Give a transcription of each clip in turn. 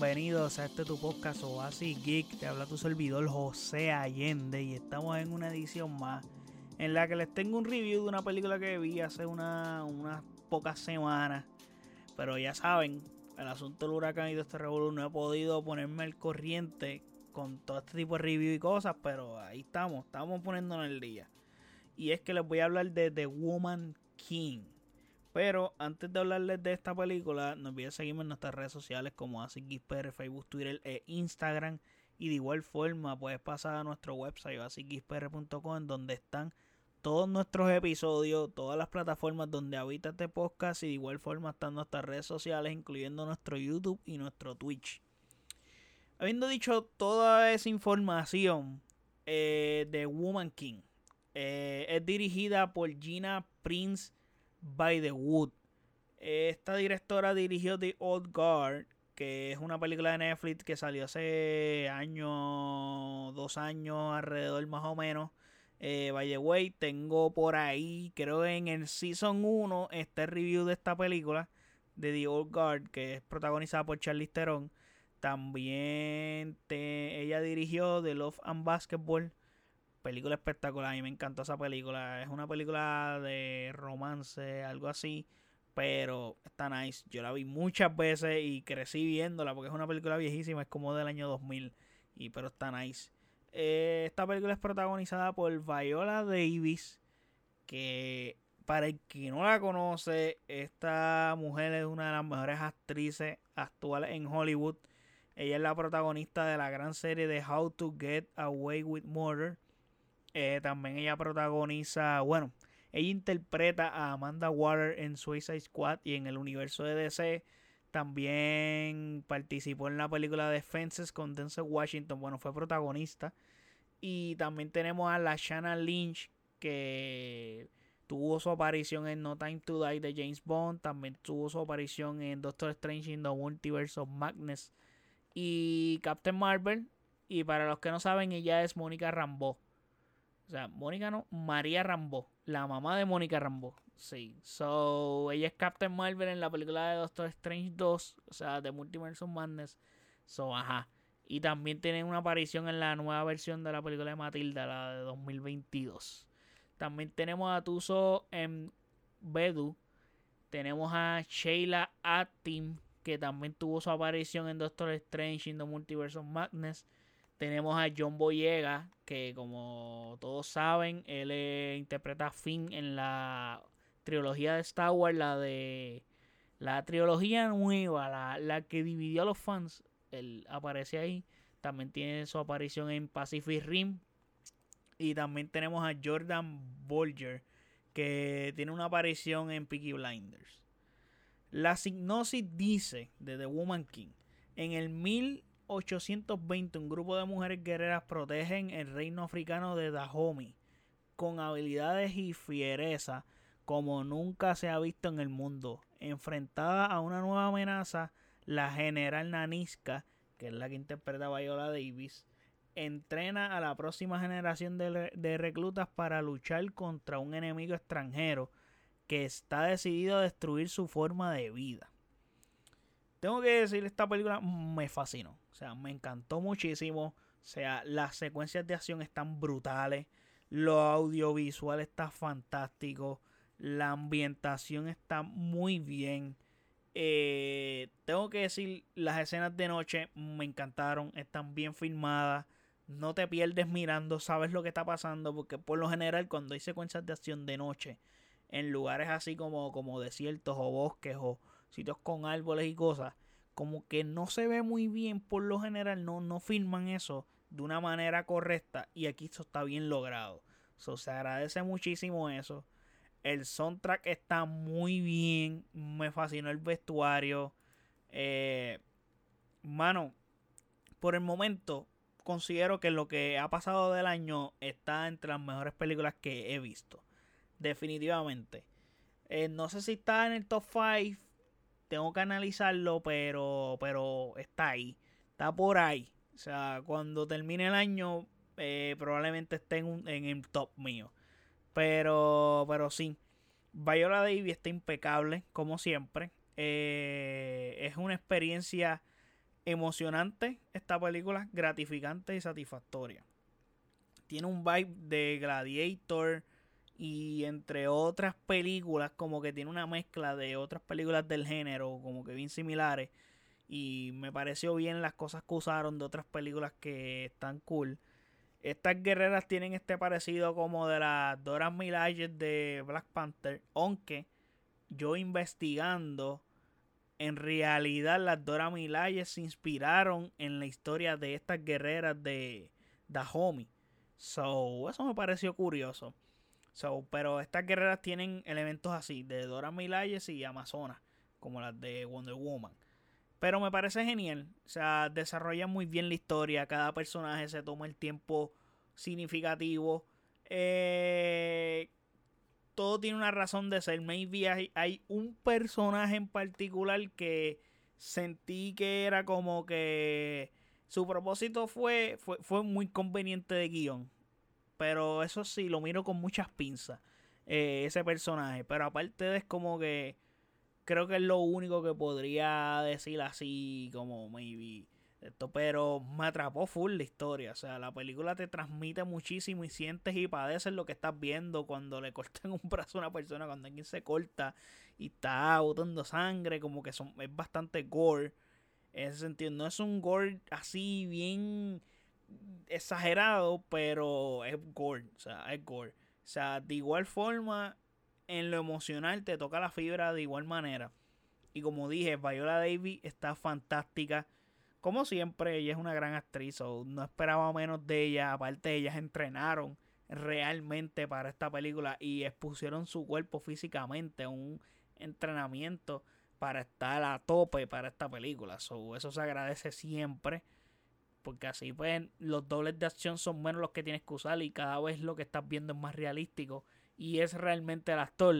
bienvenidos a este tu podcast Oasis Geek. Te habla tu servidor José Allende y estamos en una edición más en la que les tengo un review de una película que vi hace una, unas pocas semanas. Pero ya saben, el asunto del huracán y de este revolú no he podido ponerme al corriente con todo este tipo de review y cosas, pero ahí estamos, estamos poniéndonos el día. Y es que les voy a hablar de The Woman King. Pero antes de hablarles de esta película, no olviden seguirme en nuestras redes sociales como AsicGizPR, Facebook, Twitter e Instagram. Y de igual forma puedes pasar a nuestro website asicgizpr.com en donde están todos nuestros episodios, todas las plataformas donde habita este podcast y de igual forma están nuestras redes sociales, incluyendo nuestro YouTube y nuestro Twitch. Habiendo dicho toda esa información eh, de Woman King, eh, es dirigida por Gina Prince by the Wood. Esta directora dirigió The Old Guard, que es una película de Netflix que salió hace años, dos años alrededor más o menos. Eh, by the way, tengo por ahí, creo que en el Season 1 este review de esta película de The Old Guard, que es protagonizada por Charlize Theron. También ella dirigió The Love and Basketball, película espectacular. A mí me encantó esa película. Es una película de romance, algo así. Pero está nice. Yo la vi muchas veces y crecí viéndola porque es una película viejísima. Es como del año 2000. Y, pero está nice. Eh, esta película es protagonizada por Viola Davis. Que para el que no la conoce, esta mujer es una de las mejores actrices actuales en Hollywood. Ella es la protagonista de la gran serie de How to Get Away with Murder eh, también ella protagoniza, bueno, ella interpreta a Amanda Water en Suicide Squad y en el universo de DC. También participó en la película Defenses con Denzel Washington. Bueno, fue protagonista. Y también tenemos a la Shanna Lynch que tuvo su aparición en No Time to Die de James Bond. También tuvo su aparición en Doctor Strange in the Multiverse of Madness y Captain Marvel. Y para los que no saben, ella es Mónica Rambeau o sea, Mónica no, María Rambo, la mamá de Mónica Rambo. Sí. So, ella es Captain Marvel en la película de Doctor Strange 2, o sea, de Multiverse of Madness. So, ajá. Y también tienen una aparición en la nueva versión de la película de Matilda, la de 2022. También tenemos a Tuso en Bedu. Tenemos a Sheila Atim, que también tuvo su aparición en Doctor Strange in the Multiverse of Madness. Tenemos a John Boyega, que como todos saben, él eh, interpreta a Finn en la trilogía de Star Wars, la de la trilogía nueva, la, la que dividió a los fans. Él aparece ahí. También tiene su aparición en Pacific Rim. Y también tenemos a Jordan Bolger, que tiene una aparición en Peaky Blinders. La signosis dice de The Woman King. En el 1000 1820 un grupo de mujeres guerreras protegen el reino africano de Dahomey con habilidades y fiereza como nunca se ha visto en el mundo. Enfrentada a una nueva amenaza, la general Nanisca, que es la que interpreta Viola Davis, entrena a la próxima generación de reclutas para luchar contra un enemigo extranjero que está decidido a destruir su forma de vida. Tengo que decir, esta película me fascinó. O sea, me encantó muchísimo. O sea, las secuencias de acción están brutales. Lo audiovisual está fantástico. La ambientación está muy bien. Eh, tengo que decir, las escenas de noche me encantaron. Están bien filmadas. No te pierdes mirando, sabes lo que está pasando. Porque por lo general, cuando hay secuencias de acción de noche, en lugares así como, como desiertos o bosques o sitios con árboles y cosas, como que no se ve muy bien por lo general, no, no filman eso de una manera correcta y aquí esto está bien logrado. Se agradece muchísimo eso. El soundtrack está muy bien. Me fascinó el vestuario. Eh, mano, por el momento considero que lo que ha pasado del año está entre las mejores películas que he visto. Definitivamente. Eh, no sé si está en el top 5 tengo que analizarlo, pero, pero está ahí, está por ahí. O sea, cuando termine el año, eh, probablemente esté en, el top mío. Pero, pero sí, Viola Davis está impecable, como siempre. Eh, es una experiencia Emocionante esta película, gratificante y satisfactoria. Tiene un vibe de Gladiator y entre otras películas, como que tiene una mezcla de otras películas del género, como que bien similares. Y me pareció bien las cosas que usaron de otras películas que están cool. Estas guerreras tienen este parecido como de las Dora Milaje de Black Panther, aunque yo investigando, en realidad las Dora Milaje se inspiraron en la historia de estas guerreras de Dahomey. So, eso me pareció curioso. Pero estas guerreras tienen elementos así, de Dora Milaje y Amazonas, como las de Wonder Woman. Pero me parece genial. O sea, desarrolla muy bien la historia. Cada personaje se toma el tiempo significativo. Eh, todo tiene una razón de ser. Maybe hay, hay, un personaje en particular que sentí que era como que su propósito fue, fue, fue muy conveniente de guion. Pero eso sí, lo miro con muchas pinzas. Eh, ese personaje. Pero aparte es como que creo que es lo único que podría decir así como maybe esto, pero me atrapó full la historia. O sea, la película te transmite muchísimo y sientes y padeces lo que estás viendo cuando le cortan un brazo a una persona, cuando alguien se corta y está botando sangre, como que son, es bastante gore. En ese sentido, no es un gore así bien exagerado, pero es gore. O sea, es gore. O sea, de igual forma, en lo emocional te toca la fibra de igual manera. Y como dije, Viola Davis está fantástica. Como siempre, ella es una gran actriz. no esperaba menos de ella. Aparte, ellas entrenaron realmente para esta película y expusieron su cuerpo físicamente a un entrenamiento para estar a tope para esta película. eso se agradece siempre. Porque así pues los dobles de acción son menos los que tienes que usar y cada vez lo que estás viendo es más realístico y es realmente el actor.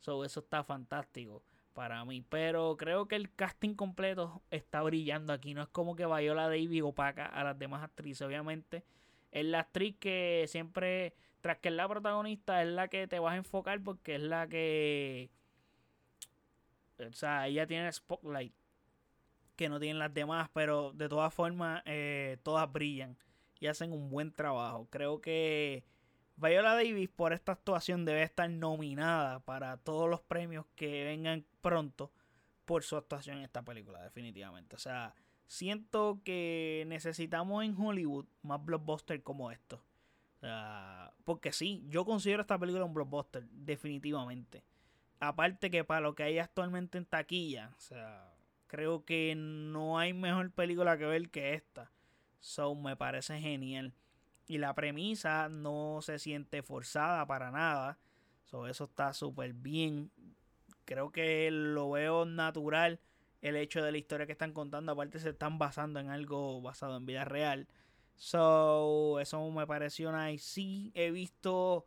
So, eso está fantástico para mí. Pero creo que el casting completo está brillando aquí. No es como que Viola Davis opaca a las demás actrices. Obviamente, es la actriz que siempre, tras que es la protagonista, es la que te vas a enfocar porque es la que. O sea, ella tiene el spotlight que no tienen las demás, pero de todas formas, eh, todas brillan y hacen un buen trabajo. Creo que Viola Davis por esta actuación debe estar nominada para todos los premios que vengan pronto por su actuación en esta película, definitivamente. O sea, siento que necesitamos en Hollywood más blockbusters como estos. porque sí, yo considero esta película un blockbuster, definitivamente. Aparte que para lo que hay actualmente en taquilla, o sea, creo que no hay mejor película que ver que esta. So, me parece genial. Y la premisa no se siente forzada para nada. So, eso está súper bien. Creo que lo veo natural el hecho de la historia que están contando. Aparte se están basando en algo basado en vida real. So, eso me pareció nice. Sí, he visto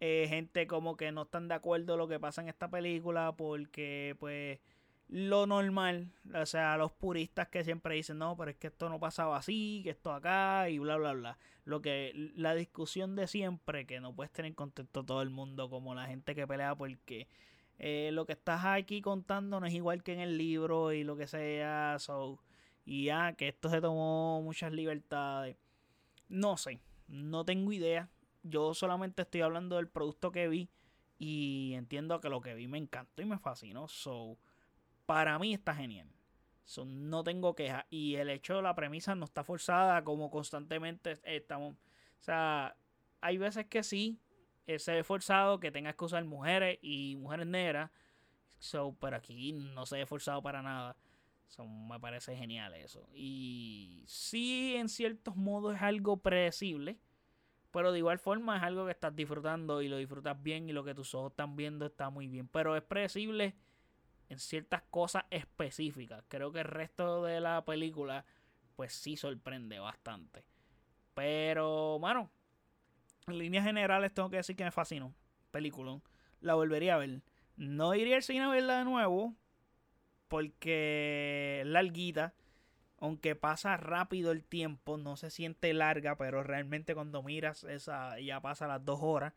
eh, gente como que no están de acuerdo lo que pasa en esta película. Porque pues lo normal, o sea, los puristas que siempre dicen, no, pero es que esto no pasaba así, que esto acá y bla, bla, bla. Lo que, la discusión de siempre, que no puedes tener contento todo el mundo, como la gente que pelea porque eh, lo que estás aquí contando no es igual que en el libro y lo que sea, so, y ya, que esto se tomó muchas libertades. No sé, no tengo idea. Yo solamente estoy hablando del producto que vi y entiendo que lo que vi me encantó y me fascinó, so para mí está genial. no tengo quejas. Y el hecho de la premisa no está forzada como constantemente estamos. O sea, hay veces que sí, eh, se ve forzado que tengas que usar mujeres y mujeres negras. So, pero aquí no se ve forzado para nada. me parece genial eso. Y sí, en ciertos modos es algo predecible. Pero de igual forma es algo que estás disfrutando y lo disfrutas bien y lo que tus ojos están viendo está muy bien. Pero es predecible en ciertas cosas específicas. Creo que el resto de la película, pues sí sorprende bastante. Pero, mano, en líneas generales tengo que decir que me fascinó. Película. La volvería a ver. No iría al cine a verla de nuevo. Porque es larguita. Aunque pasa rápido el tiempo, no se siente larga, pero realmente cuando miras esa ya pasa las dos horas.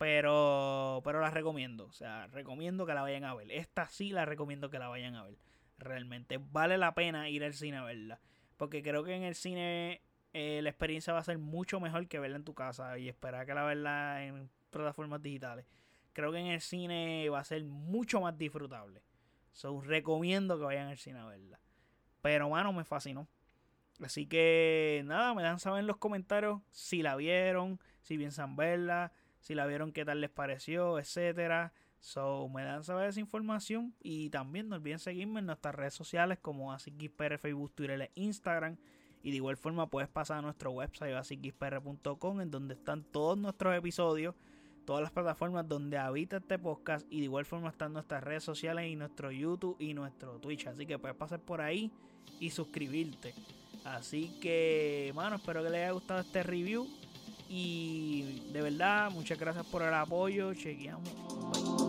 Pero, pero la recomiendo. O sea, recomiendo que la vayan a ver. Esta sí la recomiendo que la vayan a ver. realmente. Vale la pena ir al cine a verla. Porque creo que en el cine eh, la experiencia va a ser mucho mejor que verla en tu casa y esperar que la verla en plataformas digitales. Creo que en el cine va a ser mucho más disfrutable. So, recomiendo que vayan al cine a verla. Pero, mano, me fascinó. Así que, nada, me dan saber en los comentarios si la vieron, si piensan verla, si la vieron, qué tal les pareció, etcétera. So, me dan saber esa información. Y también no olviden seguirme en nuestras redes sociales como AsiKisPR, Facebook, Twitter e Instagram. Y de igual forma puedes pasar a nuestro website asikispr.com en donde están todos nuestros episodios, todas las plataformas donde habita este podcast. Y de igual forma están nuestras redes sociales y nuestro YouTube y nuestro Twitch. Así que puedes pasar por ahí y suscribirte. Así que, mano, espero que les haya gustado este review. Y de verdad, muchas gracias por el apoyo. Chequeamos.